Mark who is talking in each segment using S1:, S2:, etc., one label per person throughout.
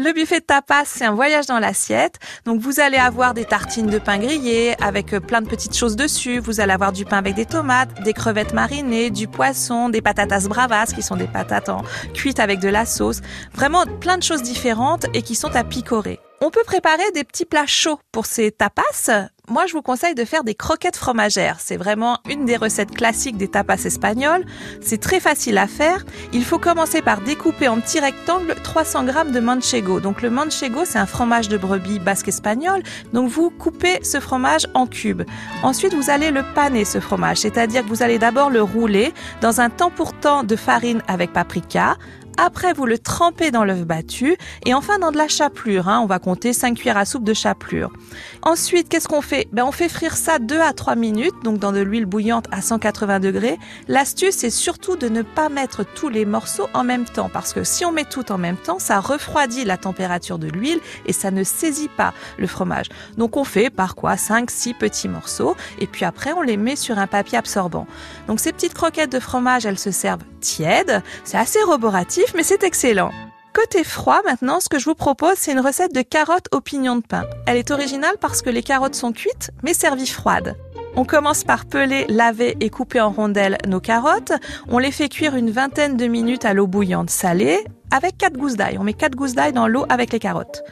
S1: Le buffet de tapas, c'est un voyage dans l'assiette. Donc vous allez avoir des tartines de pain grillé avec euh, plein de petites choses dessus. Vous allez avoir du pain avec des tomates, des crevettes marinées, du poisson, des patatas bravas qui sont des patates en cuites avec de la sauce. Vraiment plein de choses différentes et qui sont à picorer. On peut préparer des petits plats chauds pour ces tapas. Moi, je vous conseille de faire des croquettes fromagères. C'est vraiment une des recettes classiques des tapas espagnols. C'est très facile à faire. Il faut commencer par découper en petits rectangles 300 grammes de manchego. Donc le manchego, c'est un fromage de brebis basque espagnol. Donc vous coupez ce fromage en cubes. Ensuite, vous allez le paner, ce fromage. C'est-à-dire que vous allez d'abord le rouler dans un temps pour temps de farine avec paprika, après, vous le trempez dans l'œuf battu et enfin dans de la chapelure. Hein. On va compter 5 cuillères à soupe de chapelure. Ensuite, qu'est-ce qu'on fait? Ben, On fait frire ça 2 à 3 minutes, donc dans de l'huile bouillante à 180 degrés. L'astuce, c'est surtout de ne pas mettre tous les morceaux en même temps parce que si on met tout en même temps, ça refroidit la température de l'huile et ça ne saisit pas le fromage. Donc on fait par quoi? 5-6 petits morceaux et puis après on les met sur un papier absorbant. Donc ces petites croquettes de fromage, elles se servent tièdes. C'est assez roboratif mais c'est excellent. Côté froid, maintenant, ce que je vous propose, c'est une recette de carottes au pignon de pain. Elle est originale parce que les carottes sont cuites, mais servies froides. On commence par peler, laver et couper en rondelles nos carottes. On les fait cuire une vingtaine de minutes à l'eau bouillante salée avec 4 gousses d'ail. On met 4 gousses d'ail dans l'eau avec les carottes.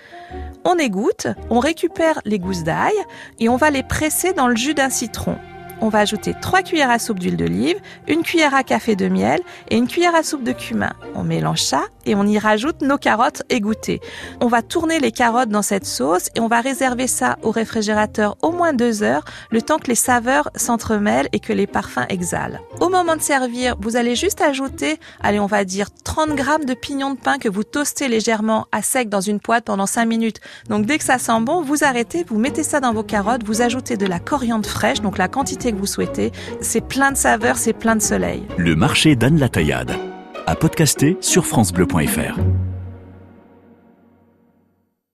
S1: On égoutte, on récupère les gousses d'ail et on va les presser dans le jus d'un citron on va ajouter 3 cuillères à soupe d'huile d'olive, une cuillère à café de miel et une cuillère à soupe de cumin. On mélange ça et on y rajoute nos carottes égouttées. On va tourner les carottes dans cette sauce et on va réserver ça au réfrigérateur au moins deux heures, le temps que les saveurs s'entremêlent et que les parfums exhalent. Au moment de servir, vous allez juste ajouter, allez, on va dire 30 grammes de pignon de pain que vous toastez légèrement à sec dans une poêle pendant 5 minutes. Donc dès que ça sent bon, vous arrêtez, vous mettez ça dans vos carottes, vous ajoutez de la coriandre fraîche, donc la quantité que vous souhaitez. C'est plein de saveurs, c'est plein de soleil.
S2: Le marché d'Anne la Taillade. À podcaster sur FranceBleu.fr.